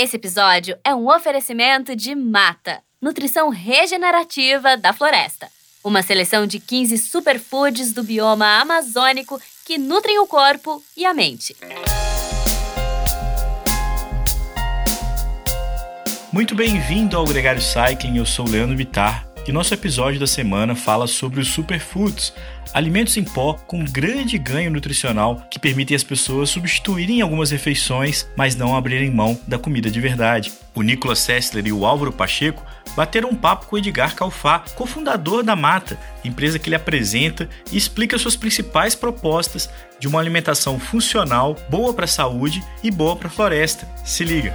Esse episódio é um oferecimento de Mata, nutrição regenerativa da floresta. Uma seleção de 15 superfoods do bioma amazônico que nutrem o corpo e a mente. Muito bem-vindo ao Gregário Cycling, eu sou Leandro Bitar e nosso episódio da semana fala sobre os superfoods, alimentos em pó com grande ganho nutricional que permitem as pessoas substituírem algumas refeições, mas não abrirem mão da comida de verdade. O Nicolas Sessler e o Álvaro Pacheco bateram um papo com Edgar Calfá, cofundador da Mata, empresa que ele apresenta e explica suas principais propostas de uma alimentação funcional, boa para a saúde e boa para a floresta. Se liga!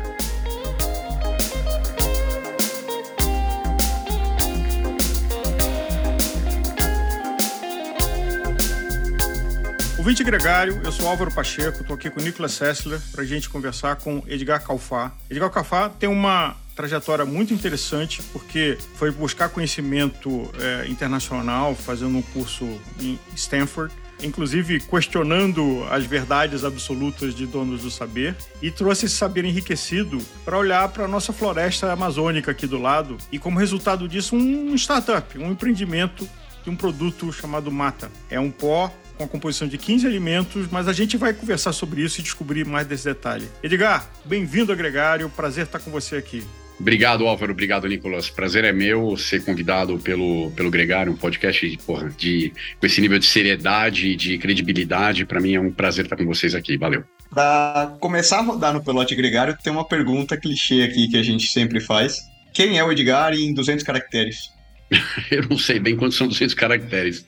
Ouvinte Gregário, eu sou Álvaro Pacheco, estou aqui com o Nicolas Sessler para a gente conversar com Edgar Calfá. Edgar Calfá tem uma trajetória muito interessante porque foi buscar conhecimento é, internacional, fazendo um curso em Stanford, inclusive questionando as verdades absolutas de donos do saber, e trouxe esse saber enriquecido para olhar para a nossa floresta amazônica aqui do lado e, como resultado disso, um startup, um empreendimento de um produto chamado Mata. É um pó com a composição de 15 alimentos, mas a gente vai conversar sobre isso e descobrir mais desse detalhe. Edgar, bem-vindo Gregário, prazer estar com você aqui. Obrigado, Álvaro. Obrigado, Nicolas. Prazer é meu ser convidado pelo, pelo Gregário, um podcast porra, de, com esse nível de seriedade e de credibilidade. Para mim é um prazer estar com vocês aqui. Valeu. Para começar a rodar no Pelote Gregário, tem uma pergunta clichê aqui que a gente sempre faz. Quem é o Edgar em 200 caracteres? Eu não sei bem quantos são 200 caracteres.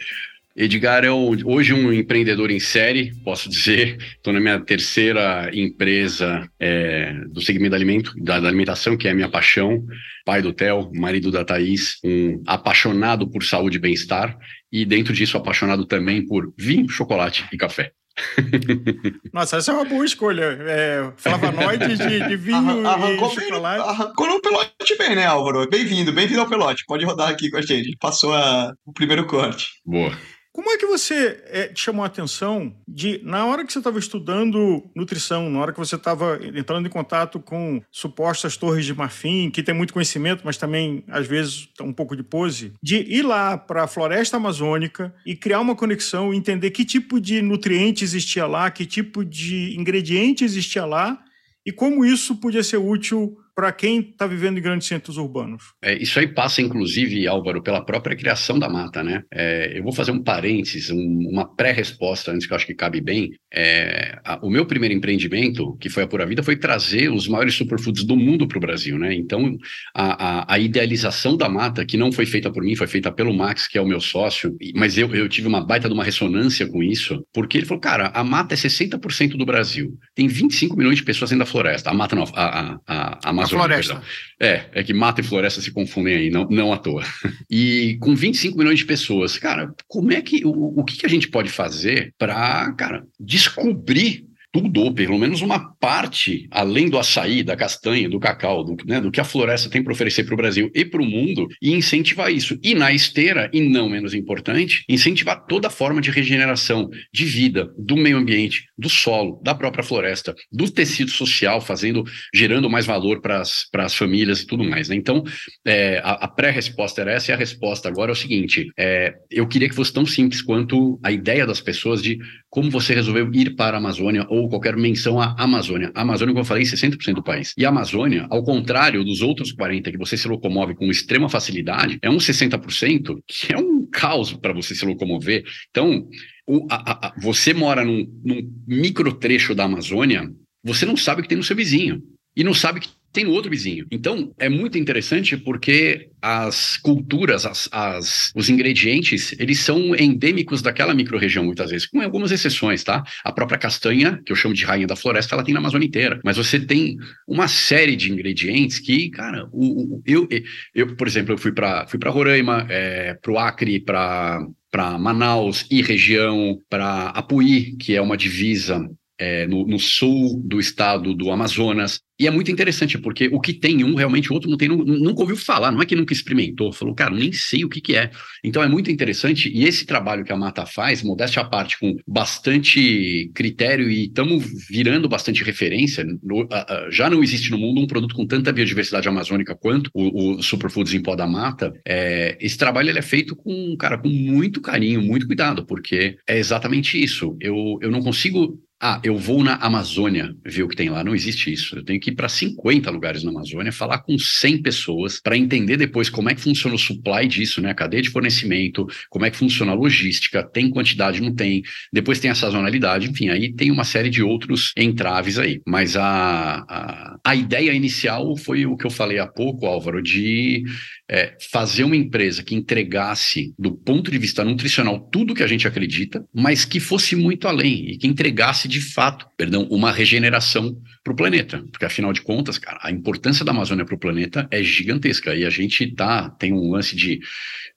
Edgar é hoje um empreendedor em série, posso dizer. Estou na minha terceira empresa é, do segmento da, alimento, da, da, alimentação, que é a minha paixão. Pai do Theo, marido da Thaís, um apaixonado por saúde e bem-estar. E dentro disso, apaixonado também por vinho, chocolate e café. Nossa, essa é uma boa escolha. É, flavonoides de, de vinho arrancou e chocolate. Bem, arrancou no pelote bem, né, Álvaro? Bem-vindo, bem-vindo ao pelote. Pode rodar aqui com a gente. Passou a, o primeiro corte. Boa. Como é que você é, te chamou a atenção de, na hora que você estava estudando nutrição, na hora que você estava entrando em contato com supostas torres de marfim, que tem muito conhecimento, mas também, às vezes, um pouco de pose, de ir lá para a floresta amazônica e criar uma conexão, entender que tipo de nutriente existia lá, que tipo de ingrediente existia lá e como isso podia ser útil para quem está vivendo em grandes centros urbanos. É, isso aí passa, inclusive, Álvaro, pela própria criação da mata, né? É, eu vou fazer um parênteses, um, uma pré-resposta, antes que eu acho que cabe bem. É, a, o meu primeiro empreendimento, que foi a Pura Vida, foi trazer os maiores superfoods do mundo para o Brasil, né? Então, a, a, a, idealização da mata, que não foi feita por mim, foi feita pelo Max, que é o meu sócio, mas eu, eu tive uma baita de uma ressonância com isso, porque ele falou, cara, a mata é 60% do Brasil, tem 25 milhões de pessoas dentro da floresta. A mata não, a, a, a, Amazônia. floresta. É, é que mata e floresta se confundem aí, não, não à toa. E com 25 milhões de pessoas, cara, como é que. O, o que, que a gente pode fazer para, cara, descobrir tudo, ou pelo menos uma parte, além do açaí, da castanha, do cacau, do, né, do que a floresta tem para oferecer para o Brasil e para o mundo, e incentivar isso. E na esteira, e não menos importante, incentivar toda forma de regeneração de vida, do meio ambiente, do solo, da própria floresta, do tecido social, fazendo, gerando mais valor para as famílias e tudo mais. Né? Então, é, a, a pré-resposta era essa, e a resposta agora é o seguinte: é, eu queria que fosse tão simples quanto a ideia das pessoas de como você resolveu ir para a Amazônia ou qualquer menção à Amazônia. A Amazônia, como eu falei, 60% é do país. E a Amazônia, ao contrário dos outros 40% que você se locomove com extrema facilidade, é um 60% que é um caos para você se locomover. Então, o, a, a, você mora num, num micro trecho da Amazônia, você não sabe o que tem no seu vizinho. E não sabe que tem outro vizinho. Então, é muito interessante porque as culturas, as, as, os ingredientes, eles são endêmicos daquela microrregião, muitas vezes, com algumas exceções, tá? A própria castanha, que eu chamo de rainha da floresta, ela tem na Amazônia inteira. Mas você tem uma série de ingredientes que, cara, o, o eu, eu, por exemplo, eu fui para fui Roraima, é, para o Acre, para para Manaus e região, para Apuí, que é uma divisa é, no, no, sul do estado do Amazonas. E é muito interessante, porque o que tem um, realmente o outro não tem, nunca ouviu falar, não é que nunca experimentou, falou, cara, nem sei o que, que é. Então é muito interessante, e esse trabalho que a Mata faz, modéstia à parte, com bastante critério, e estamos virando bastante referência, no, já não existe no mundo um produto com tanta biodiversidade amazônica quanto o, o Superfoods em pó da mata. É, esse trabalho ele é feito com, cara, com muito carinho, muito cuidado, porque é exatamente isso. Eu, eu não consigo ah, eu vou na Amazônia ver o que tem lá. Não existe isso. Eu tenho que ir para 50 lugares na Amazônia, falar com 100 pessoas para entender depois como é que funciona o supply disso, né? A cadeia de fornecimento, como é que funciona a logística, tem quantidade, não tem. Depois tem a sazonalidade, enfim, aí tem uma série de outros entraves aí. Mas a, a, a ideia inicial foi o que eu falei há pouco, Álvaro, de é, fazer uma empresa que entregasse, do ponto de vista nutricional, tudo que a gente acredita, mas que fosse muito além e que entregasse de fato, perdão, uma regeneração para o planeta. Porque, afinal de contas, cara, a importância da Amazônia para o planeta é gigantesca. E a gente tá, tem um lance de,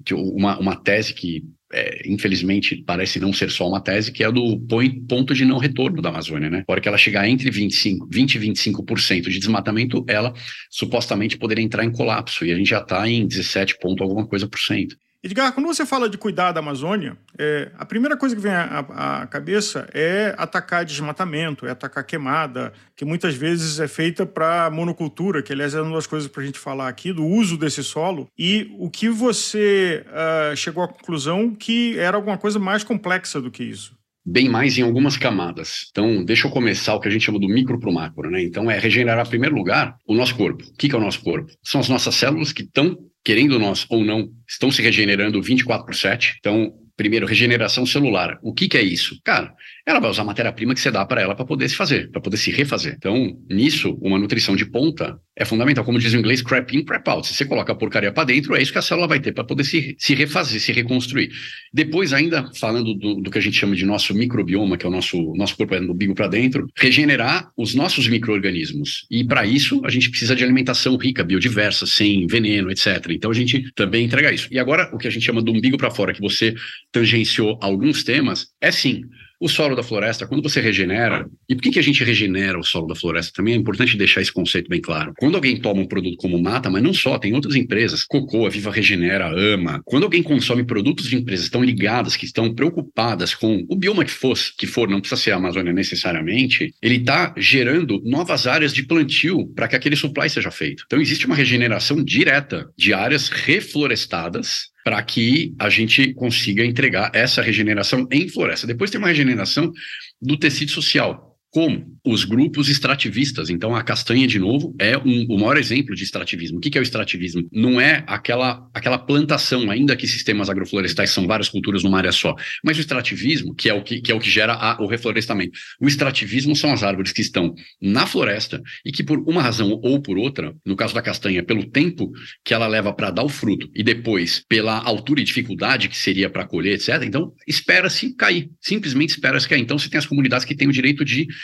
de uma, uma tese que é, infelizmente, parece não ser só uma tese, que é do ponto de não retorno da Amazônia, né? A hora que ela chegar entre 25, 20 e 25% de desmatamento, ela supostamente poderia entrar em colapso, e a gente já está em 17 ponto alguma coisa por cento. Edgar, quando você fala de cuidar da Amazônia, é, a primeira coisa que vem à, cabeça é atacar desmatamento, é atacar queimada, que muitas vezes é feita para monocultura, que aliás é uma das coisas para a gente falar aqui, do uso desse solo. E o que você uh, chegou à conclusão que era alguma coisa mais complexa do que isso? bem mais em algumas camadas. Então, deixa eu começar o que a gente chama do micro para o macro, né? Então, é regenerar, em primeiro lugar, o nosso corpo. O que é o nosso corpo? São as nossas células que estão querendo nós ou não, estão se regenerando 24 por 7. Então, primeiro, regeneração celular. O que, que é isso? Cara, ela vai usar a matéria-prima que você dá para ela para poder se fazer, para poder se refazer. Então, nisso, uma nutrição de ponta é fundamental. Como diz o inglês, crap in, crap out. Se você coloca a porcaria para dentro, é isso que a célula vai ter para poder se, se refazer, se reconstruir. Depois, ainda falando do, do que a gente chama de nosso microbioma, que é o nosso, nosso corpo é do umbigo para dentro, regenerar os nossos micro-organismos. E para isso, a gente precisa de alimentação rica, biodiversa, sem veneno, etc. Então, a gente também entrega isso. E agora, o que a gente chama do umbigo para fora, que você tangenciou alguns temas, é sim o solo da floresta, quando você regenera, e por que, que a gente regenera o solo da floresta? Também é importante deixar esse conceito bem claro. Quando alguém toma um produto como mata, mas não só, tem outras empresas, Cocô, a Viva Regenera, Ama. Quando alguém consome produtos de empresas que estão ligadas, que estão preocupadas com o bioma que for, que for não precisa ser a Amazônia necessariamente, ele está gerando novas áreas de plantio para que aquele supply seja feito. Então existe uma regeneração direta de áreas reflorestadas para que a gente consiga entregar essa regeneração em floresta. Depois tem uma regeneração do tecido social como os grupos extrativistas. Então, a castanha, de novo, é um, o maior exemplo de extrativismo. O que, que é o extrativismo? Não é aquela, aquela plantação, ainda que sistemas agroflorestais são várias culturas numa área só, mas o extrativismo, que é o que, que, é o que gera a, o reflorestamento. O extrativismo são as árvores que estão na floresta e que, por uma razão ou por outra, no caso da castanha, pelo tempo que ela leva para dar o fruto e depois pela altura e dificuldade que seria para colher, etc., então espera-se cair. Simplesmente espera-se cair. Então, você tem as comunidades que têm o direito de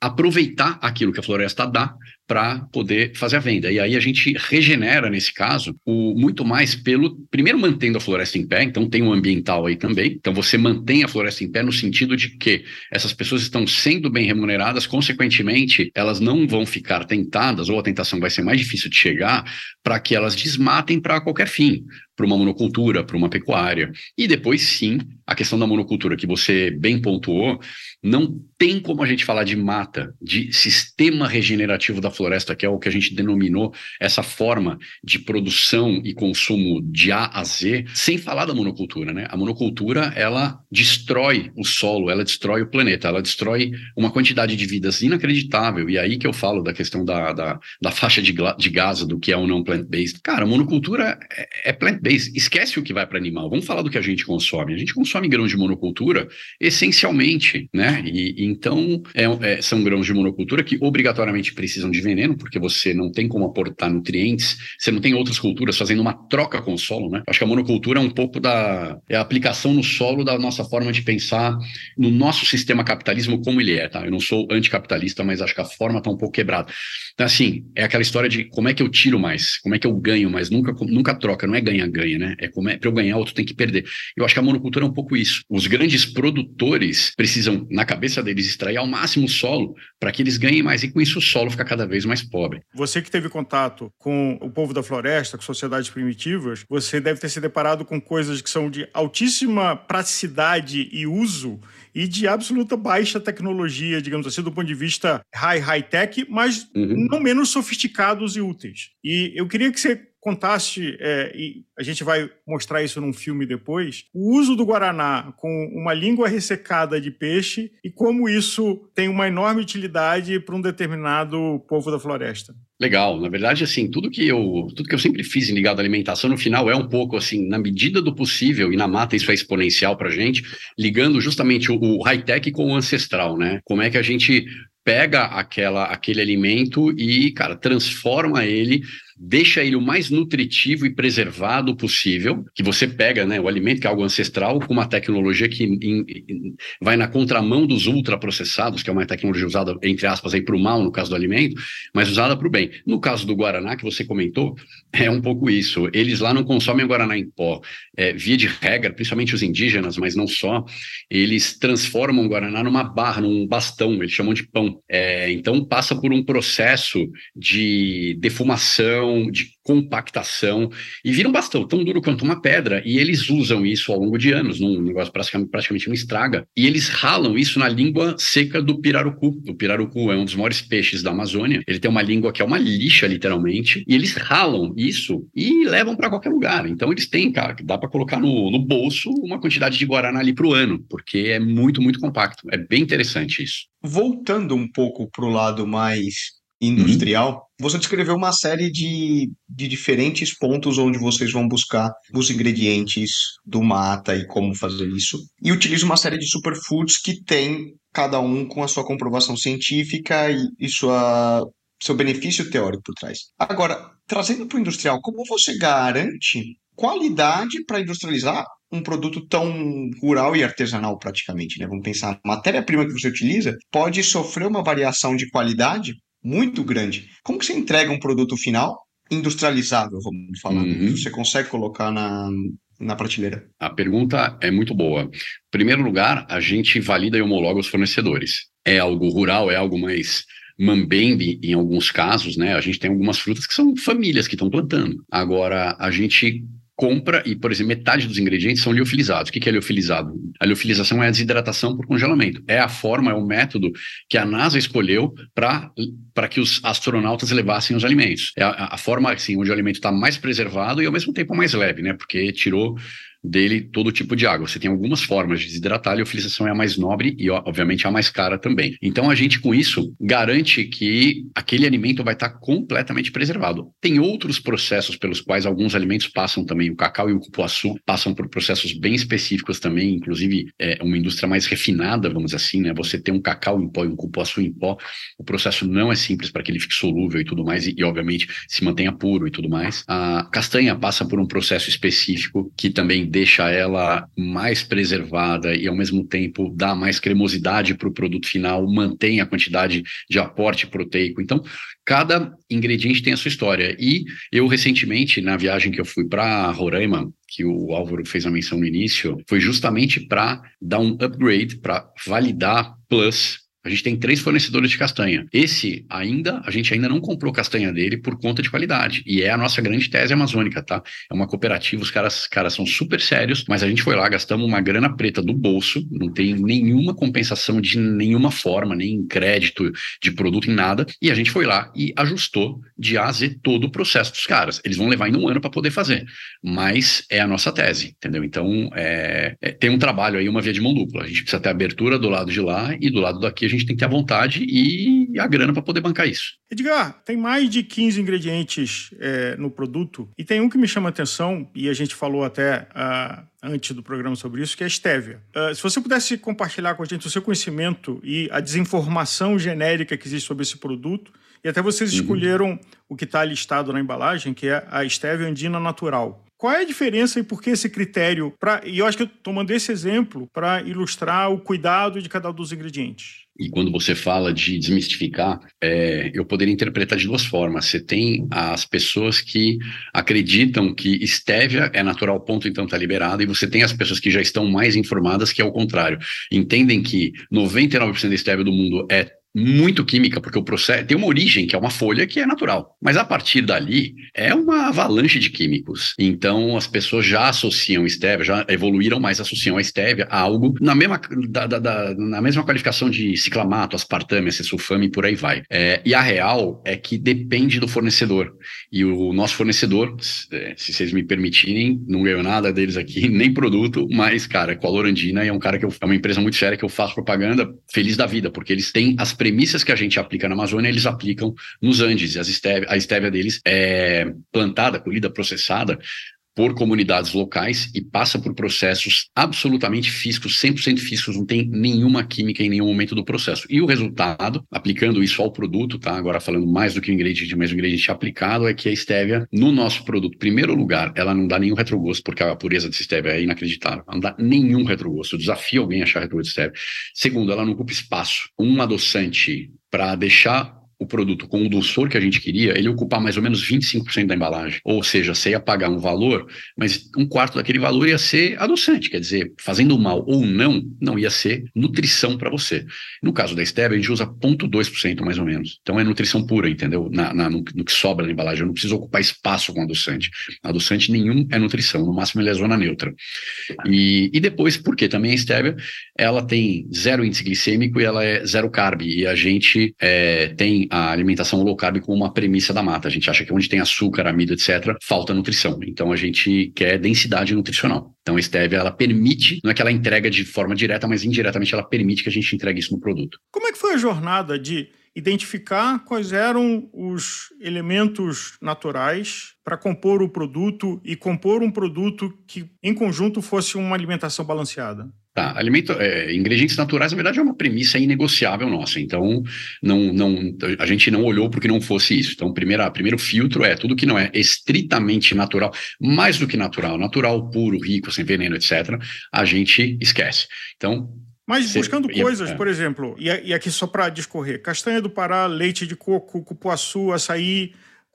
aproveitar aquilo que a floresta dá para poder fazer a venda. E aí a gente regenera, nesse caso, o muito mais pelo, primeiro mantendo a floresta em pé, então tem um ambiental aí também. Então você mantém a floresta em pé no sentido de que essas pessoas estão sendo bem remuneradas, consequentemente, elas não vão ficar tentadas, ou a tentação vai ser mais difícil de chegar, para que elas desmatem para qualquer fim, para uma monocultura, para uma pecuária. E depois, sim, a questão da monocultura, que você bem pontuou, não tem como a gente falar de mata, de sistema regenerativo da floresta, que é o que a gente denominou essa forma de produção e consumo de A a Z, sem falar da monocultura, né? A monocultura, ela destrói o solo, ela destrói o planeta, ela destrói uma quantidade de vidas inacreditável. E aí que eu falo da questão da, da, da faixa de, de do que é ou não plant-based. Cara, monocultura é, é plant-based. Esquece o que vai para animal. Vamos falar do que a gente consome. A gente consome grãos de monocultura essencialmente, né? E, então, é, é, são são grãos de monocultura que obrigatoriamente precisam de veneno, porque você não tem como aportar nutrientes, você não tem outras culturas fazendo uma troca com o solo, né? Acho que a monocultura é um pouco da é a aplicação no solo da nossa forma de pensar no nosso sistema capitalismo como ele é, tá? Eu não sou anticapitalista, mas acho que a forma está um pouco quebrada. Assim, é aquela história de como é que eu tiro mais, como é que eu ganho mais, nunca, nunca troca, não é ganha-ganha, né? É como é, para eu ganhar, outro tem que perder. Eu acho que a monocultura é um pouco isso. Os grandes produtores precisam, na cabeça deles, extrair ao máximo o solo para que eles ganhem mais, e com isso o solo fica cada vez mais pobre. Você que teve contato com o povo da floresta, com sociedades primitivas, você deve ter se deparado com coisas que são de altíssima praticidade e uso e de absoluta baixa tecnologia, digamos assim, do ponto de vista high high-tech, mas uhum. não menos sofisticados e úteis. E eu queria que você contasse, é, e a gente vai mostrar isso num filme depois, o uso do Guaraná com uma língua ressecada de peixe e como isso tem uma enorme utilidade para um determinado povo da floresta. Legal, na verdade, assim, tudo que eu, tudo que eu sempre fiz ligado à alimentação, no final é um pouco assim, na medida do possível, e na mata isso é exponencial para gente, ligando justamente o, o high-tech com o ancestral, né? Como é que a gente pega aquela, aquele alimento e, cara, transforma ele deixa ele o mais nutritivo e preservado possível, que você pega né, o alimento, que é algo ancestral, com uma tecnologia que in, in, vai na contramão dos ultraprocessados, que é uma tecnologia usada, entre aspas, para o mal, no caso do alimento, mas usada para o bem. No caso do Guaraná, que você comentou, é um pouco isso. Eles lá não consomem o Guaraná em pó. É, via de regra, principalmente os indígenas, mas não só, eles transformam o Guaraná numa barra, num bastão, eles chamam de pão. É, então passa por um processo de defumação, de compactação e vira um bastão tão duro quanto uma pedra. E eles usam isso ao longo de anos, num negócio praticamente, praticamente não estraga. E eles ralam isso na língua seca do pirarucu. O pirarucu é um dos maiores peixes da Amazônia. Ele tem uma língua que é uma lixa, literalmente, e eles ralam isso e levam para qualquer lugar. Então eles têm, cara, que dá para colocar no, no bolso uma quantidade de guaraná ali para o ano, porque é muito, muito compacto. É bem interessante isso. Voltando um pouco para o lado mais industrial, uhum. você descreveu uma série de, de diferentes pontos onde vocês vão buscar os ingredientes do mata e como fazer isso. E utiliza uma série de superfoods que tem cada um com a sua comprovação científica e, e sua, seu benefício teórico por trás. Agora, trazendo para o industrial, como você garante qualidade para industrializar um produto tão rural e artesanal praticamente, né? Vamos pensar, a matéria-prima que você utiliza pode sofrer uma variação de qualidade muito grande. Como que você entrega um produto final industrializável, vamos falar? Uhum. Você consegue colocar na, na prateleira? A pergunta é muito boa. Em primeiro lugar, a gente valida e homologa os fornecedores. É algo rural, é algo mais mambembe em alguns casos, né? A gente tem algumas frutas que são famílias que estão plantando. Agora, a gente compra e, por exemplo, metade dos ingredientes são liofilizados. O que é liofilizado? A liofilização é a desidratação por congelamento. É a forma, é o método que a NASA escolheu para que os astronautas levassem os alimentos. É a, a forma, assim, onde o alimento está mais preservado e, ao mesmo tempo, mais leve, né? Porque tirou dele todo tipo de água. Você tem algumas formas de desidratar, a liofilização é a mais nobre e, obviamente, a mais cara também. Então, a gente, com isso, garante que aquele alimento vai estar completamente preservado. Tem outros processos pelos quais alguns alimentos passam também, o cacau e o cupuaçu passam por processos bem específicos também, inclusive é uma indústria mais refinada, vamos assim, né? Você tem um cacau em pó e um cupuaçu em pó, o processo não é simples para que ele fique solúvel e tudo mais, e, e obviamente se mantenha puro e tudo mais. A castanha passa por um processo específico que também deixa ela mais preservada e, ao mesmo tempo, dá mais cremosidade para o produto final, mantém a quantidade de aporte proteico. Então, cada ingrediente tem a sua história. E eu, recentemente, na viagem que eu fui para Roraima, que o Álvaro fez a menção no início, foi justamente para dar um upgrade, para validar Plus a gente tem três fornecedores de castanha. Esse ainda, a gente ainda não comprou castanha dele por conta de qualidade. E é a nossa grande tese amazônica, tá? É uma cooperativa, os caras, caras são super sérios, mas a gente foi lá, gastamos uma grana preta do bolso, não tem nenhuma compensação de nenhuma forma, nem crédito de produto em nada. E a gente foi lá e ajustou de A a Z todo o processo dos caras. Eles vão levar ainda um ano para poder fazer. Mas é a nossa tese, entendeu? Então, é, é, tem um trabalho aí, uma via de mão dupla. A gente precisa ter abertura do lado de lá e do lado daqui gente tem que ter a vontade e a grana para poder bancar isso. Edgar, tem mais de 15 ingredientes é, no produto e tem um que me chama a atenção, e a gente falou até uh, antes do programa sobre isso, que é a stevia. Uh, se você pudesse compartilhar com a gente o seu conhecimento e a desinformação genérica que existe sobre esse produto, e até vocês uhum. escolheram o que está listado na embalagem, que é a stevia andina natural. Qual é a diferença e por que esse critério? Pra, e eu acho que eu estou tomando esse exemplo para ilustrar o cuidado de cada um dos ingredientes. E quando você fala de desmistificar, é, eu poderia interpretar de duas formas. Você tem as pessoas que acreditam que estévia é natural, ponto, então está liberado, e você tem as pessoas que já estão mais informadas, que é o contrário. Entendem que 99% da estévia do mundo é muito química, porque o processo tem uma origem, que é uma folha que é natural. Mas a partir dali é uma avalanche de químicos. Então as pessoas já associam estévia, já evoluíram, mas associam a estévia a algo na mesma, da, da, da, na mesma qualificação de ciclamato, aspartame, sulfame e por aí vai. É, e a real é que depende do fornecedor. E o nosso fornecedor, se, se vocês me permitirem, não ganho nada deles aqui, nem produto, mas, cara, com a Lorandina é um cara que eu, é uma empresa muito séria que eu faço propaganda feliz da vida, porque eles têm as premissas que a gente aplica na Amazônia, eles aplicam nos Andes. E as estévia, a estévia deles é plantada, colhida, processada por comunidades locais e passa por processos absolutamente físicos, 100% físicos, não tem nenhuma química em nenhum momento do processo. E o resultado, aplicando isso ao produto, tá? Agora falando mais do que o ingrediente, mas o ingrediente aplicado é que a estévia, no nosso produto, primeiro lugar, ela não dá nenhum retrogosto, porque a pureza dessa estévia é inacreditável. Ela não dá nenhum retrogosto. Eu desafio alguém a achar retrogosto de estévia. Segundo, ela não ocupa espaço. Um adoçante para deixar o produto com o dulçor que a gente queria, ele ocupar mais ou menos 25% da embalagem. Ou seja, você ia pagar um valor, mas um quarto daquele valor ia ser adoçante, quer dizer, fazendo mal ou não, não ia ser nutrição para você. No caso da stevia, a gente usa 0,2% mais ou menos. Então é nutrição pura, entendeu? Na, na no, no, que sobra da embalagem. Eu não preciso ocupar espaço com adoçante. Adoçante nenhum é nutrição, no máximo ele é zona neutra. E, e depois, porque também a stevia, ela tem zero índice glicêmico e ela é zero carb. E a gente é, tem a alimentação low carb como uma premissa da mata. A gente acha que onde tem açúcar, amido, etc., falta nutrição. Então a gente quer densidade nutricional. Então a stevia ela permite, não é que ela entrega de forma direta, mas indiretamente ela permite que a gente entregue isso no produto. Como é que foi a jornada de identificar quais eram os elementos naturais para compor o produto e compor um produto que, em conjunto, fosse uma alimentação balanceada? Tá, alimento, é, ingredientes naturais, na verdade, é uma premissa inegociável nossa. Então, não, não, a gente não olhou porque não fosse isso. Então, primeiro, primeiro filtro é tudo que não é estritamente natural, mais do que natural, natural, puro, rico, sem veneno, etc., a gente esquece. Então, mas buscando coisas, é. por exemplo, e, e aqui só para discorrer: castanha do Pará, leite de coco, cupuaçu, açaí,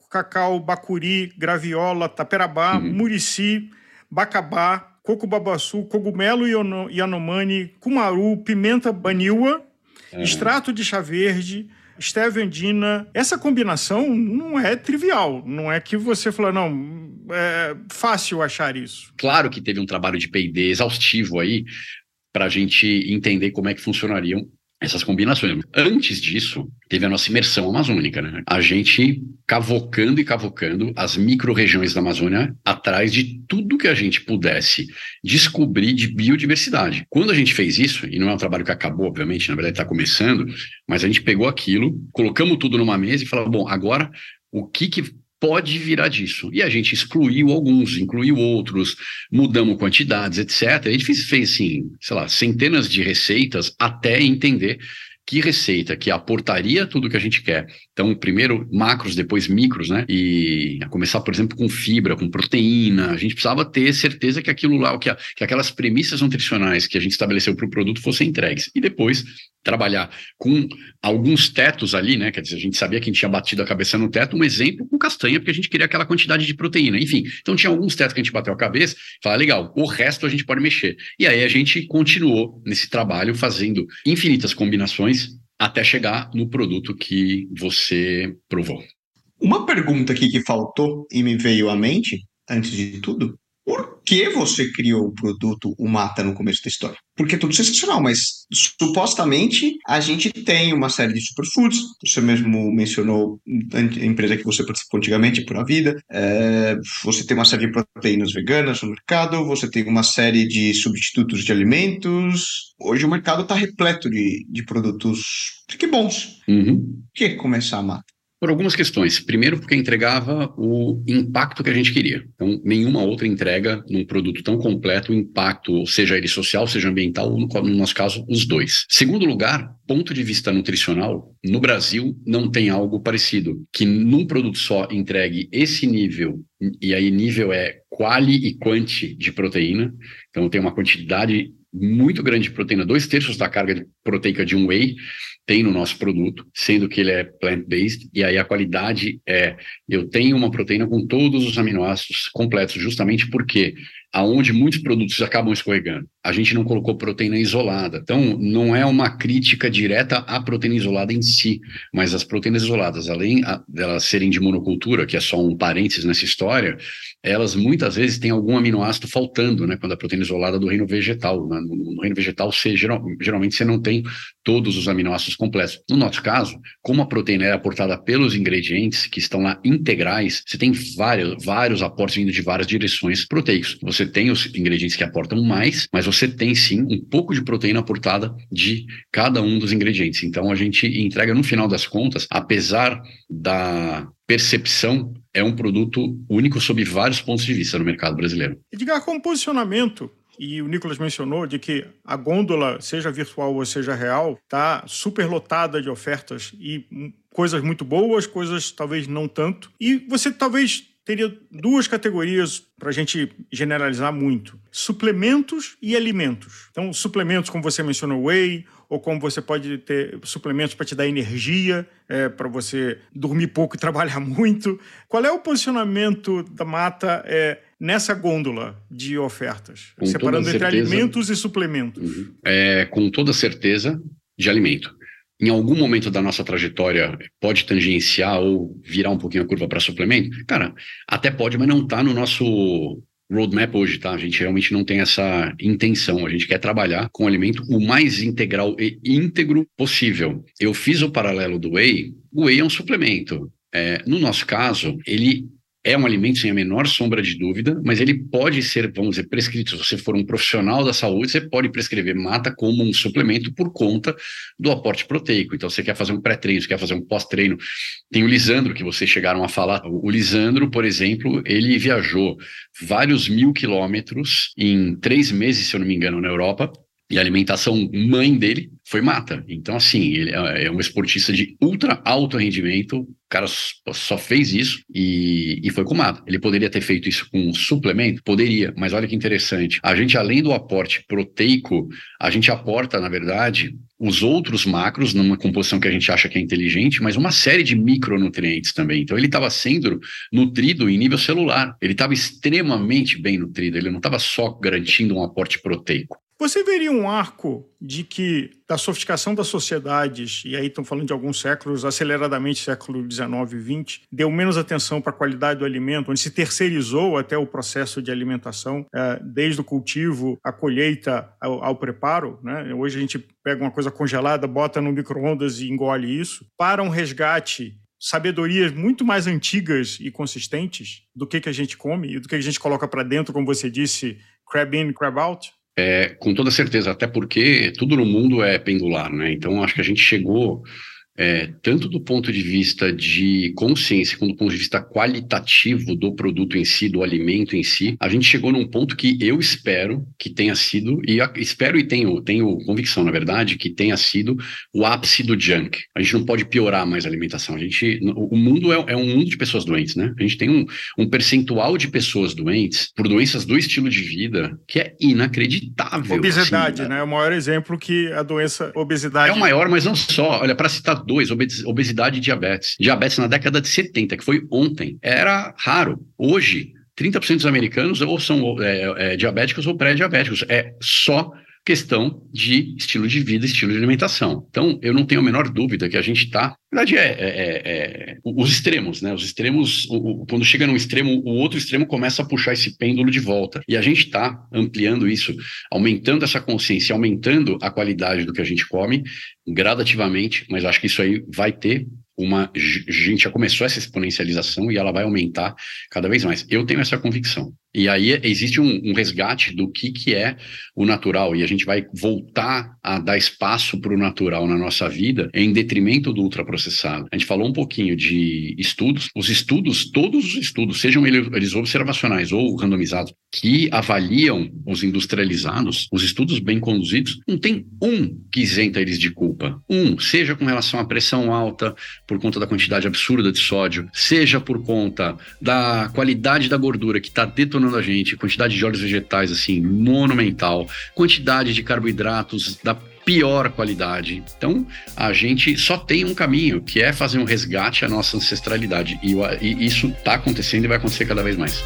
cacau, bacuri, graviola, taperabá, uhum. murici, bacabá, coco babaçu, cogumelo yanomani, cumaru, pimenta baniwa, é. extrato de chá verde, stevia andina. Essa combinação não é trivial. Não é que você fala, não, é fácil achar isso. Claro que teve um trabalho de P&D exaustivo aí para a gente entender como é que funcionariam essas combinações. Antes disso, teve a nossa imersão amazônica, né? A gente cavocando e cavocando as micro-regiões da Amazônia atrás de tudo que a gente pudesse descobrir de biodiversidade. Quando a gente fez isso, e não é um trabalho que acabou, obviamente, na verdade está começando, mas a gente pegou aquilo, colocamos tudo numa mesa e falou, bom, agora o que, que pode virar disso. E a gente excluiu alguns, incluiu outros, mudamos quantidades, etc. A gente fez, fez assim, sei lá, centenas de receitas até entender que receita que aportaria tudo que a gente quer. Então, primeiro macros, depois micros, né? E a começar, por exemplo, com fibra, com proteína. A gente precisava ter certeza que aquilo lá, que, a, que aquelas premissas nutricionais que a gente estabeleceu para o produto fossem entregues. E depois trabalhar com alguns tetos ali, né? Quer dizer, a gente sabia que a gente tinha batido a cabeça no teto, um exemplo com castanha, porque a gente queria aquela quantidade de proteína. Enfim, então tinha alguns tetos que a gente bateu a cabeça, falar, legal, o resto a gente pode mexer. E aí a gente continuou nesse trabalho fazendo infinitas combinações até chegar no produto que você provou. Uma pergunta aqui que faltou e me veio à mente, antes de tudo, por que você criou o produto o Mata no começo da história. Porque é tudo sensacional, mas supostamente a gente tem uma série de superfoods. Você mesmo mencionou a empresa que você participou antigamente, por a vida. É, você tem uma série de proteínas veganas no mercado, você tem uma série de substitutos de alimentos. Hoje o mercado está repleto de, de produtos que bons. Uhum. Por que começar a Mata? Por algumas questões. Primeiro, porque entregava o impacto que a gente queria. Então, nenhuma outra entrega num produto tão completo o impacto, seja ele social, seja ambiental, no, no nosso caso, os dois. Segundo lugar, ponto de vista nutricional, no Brasil não tem algo parecido, que num produto só entregue esse nível, e aí nível é quali e quanti de proteína, então tem uma quantidade muito grande de proteína, dois terços da carga proteica de um whey, tem no nosso produto, sendo que ele é plant-based, e aí a qualidade é, eu tenho uma proteína com todos os aminoácidos completos, justamente porque aonde muitos produtos acabam escorregando. A gente não colocou proteína isolada. Então, não é uma crítica direta à proteína isolada em si, mas as proteínas isoladas, além delas serem de monocultura, que é só um parênteses nessa história, elas muitas vezes têm algum aminoácido faltando, né? Quando a proteína isolada do reino vegetal. Né? No, no, reino vegetal, você, geral, geralmente você não tem todos os aminoácidos completos. No nosso caso, como a proteína é aportada pelos ingredientes que estão lá integrais, você tem vários, vários aportes vindo de várias direções proteicos. Você tem os ingredientes que aportam mais, mas você tem sim um pouco de proteína aportada de cada um dos ingredientes. Então a gente entrega no final das contas, apesar da percepção, é um produto único sob vários pontos de vista no mercado brasileiro. Edgar, como posicionamento, e o Nicolas mencionou de que a gôndola, seja virtual ou seja real, está super lotada de ofertas e coisas muito boas, coisas talvez não tanto. E você talvez teria duas categorias para a gente generalizar muito: suplementos e alimentos. Então, suplementos, como você mencionou, whey, ou como você pode ter suplementos para te dar energia, é, para você dormir pouco e trabalhar muito. Qual é o posicionamento da mata é, nessa gôndola de ofertas? Com separando entre alimentos e suplementos. Uhum. É, com toda certeza, de alimento em algum momento da nossa trajetória pode tangenciar ou virar um pouquinho a curva para suplemento? Cara, até pode, mas não está no nosso roadmap hoje, tá? A gente realmente não tem essa intenção. A gente quer trabalhar com o alimento o mais integral e íntegro possível. Eu fiz o paralelo do whey. O whey é um suplemento. É, no nosso caso, ele é um alimento sem a menor sombra de dúvida, mas ele pode ser, vamos dizer, prescrito. Se você for um profissional da saúde, você pode prescrever mata como um suplemento por conta do aporte proteico. Então, você quer fazer um pré-treino, você quer fazer um pós-treino. Tem o Lisandro, que vocês chegaram a falar. O Lisandro, por exemplo, ele viajou vários mil quilômetros em três meses, se eu não me engano, na Europa, e a alimentação mãe dele foi mata. Então, assim, ele é, é um esportista de ultra alto rendimento. O cara só fez isso e, e foi com mata. Ele poderia ter feito isso com um suplemento? Poderia, mas olha que interessante. A gente, além do aporte proteico, a gente aporta, na verdade, os outros macros numa composição que a gente acha que é inteligente, mas uma série de micronutrientes também. Então ele estava sendo nutrido em nível celular. Ele estava extremamente bem nutrido. Ele não estava só garantindo um aporte proteico. Você veria um arco de que da sofisticação das sociedades, e aí estão falando de alguns séculos, aceleradamente século XIX e XX, deu menos atenção para a qualidade do alimento, onde se terceirizou até o processo de alimentação, é, desde o cultivo, a colheita, ao, ao preparo. Né? Hoje a gente pega uma coisa congelada, bota no micro-ondas e engole isso, para um resgate sabedorias muito mais antigas e consistentes do que, que a gente come e do que a gente coloca para dentro, como você disse, crab in, crab out, é, com toda certeza, até porque tudo no mundo é pendular, né? Então acho que a gente chegou é, tanto do ponto de vista de consciência, quanto do ponto de vista qualitativo do produto em si, do alimento em si, a gente chegou num ponto que eu espero que tenha sido, e espero e tenho, tenho convicção, na verdade, que tenha sido o ápice do junk. A gente não pode piorar mais a alimentação. A gente, o mundo é, é um mundo de pessoas doentes, né? A gente tem um, um percentual de pessoas doentes por doenças do estilo de vida que é inacreditável. Obesidade, assim, né? É o maior exemplo que a doença obesidade. É o maior, mas não só. Olha, para citar dois, obesidade e diabetes. Diabetes na década de 70, que foi ontem, era raro. Hoje, 30% dos americanos ou são é, é, diabéticos ou pré-diabéticos. É só questão de estilo de vida, estilo de alimentação. Então, eu não tenho a menor dúvida que a gente está. Na verdade, é, é, é, é, os extremos, né? Os extremos, o, o, quando chega num extremo, o outro extremo começa a puxar esse pêndulo de volta. E a gente está ampliando isso, aumentando essa consciência, aumentando a qualidade do que a gente come gradativamente, mas acho que isso aí vai ter uma. A gente já começou essa exponencialização e ela vai aumentar cada vez mais. Eu tenho essa convicção. E aí existe um, um, resgate do que, que é o natural, e a gente vai voltar a dar espaço para o natural na nossa vida em detrimento do ultraprocessado. A gente falou um pouquinho de estudos. Os estudos, todos os estudos, sejam eles observacionais ou randomizados, que avaliam os industrializados, os estudos bem conduzidos, não tem um que isenta eles de culpa. Um, seja com relação à pressão alta, por conta da quantidade absurda de sódio, seja por conta da qualidade da gordura que está detonando a gente, quantidade de óleos vegetais assim monumental, quantidade de carboidratos da pior qualidade. Então, a gente só tem um caminho, que é fazer um resgate à nossa ancestralidade. E, e isso está acontecendo e vai acontecer cada vez mais.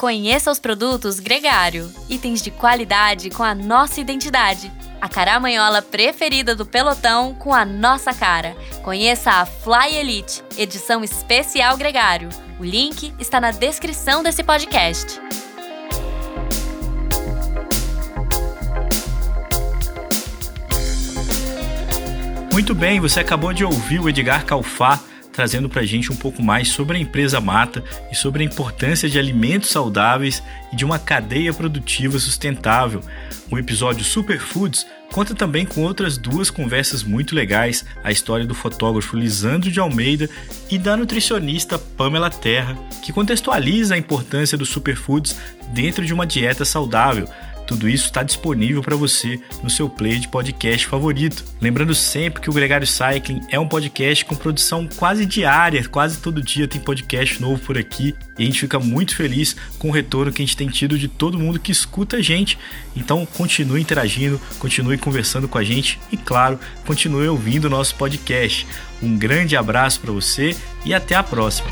Conheça os produtos Gregário, itens de qualidade com a nossa identidade. A caramanhola preferida do pelotão com a nossa cara. Conheça a Fly Elite, edição especial Gregário. O link está na descrição desse podcast. Muito bem, você acabou de ouvir o Edgar Calfá trazendo para a gente um pouco mais sobre a empresa Mata e sobre a importância de alimentos saudáveis e de uma cadeia produtiva sustentável. O episódio Superfoods conta também com outras duas conversas muito legais, a história do fotógrafo Lisandro de Almeida e da nutricionista Pamela Terra, que contextualiza a importância dos superfoods dentro de uma dieta saudável. Tudo isso está disponível para você no seu play de podcast favorito. Lembrando sempre que o Gregário Cycling é um podcast com produção quase diária, quase todo dia tem podcast novo por aqui e a gente fica muito feliz com o retorno que a gente tem tido de todo mundo que escuta a gente. Então continue interagindo, continue conversando com a gente e, claro, continue ouvindo o nosso podcast. Um grande abraço para você e até a próxima.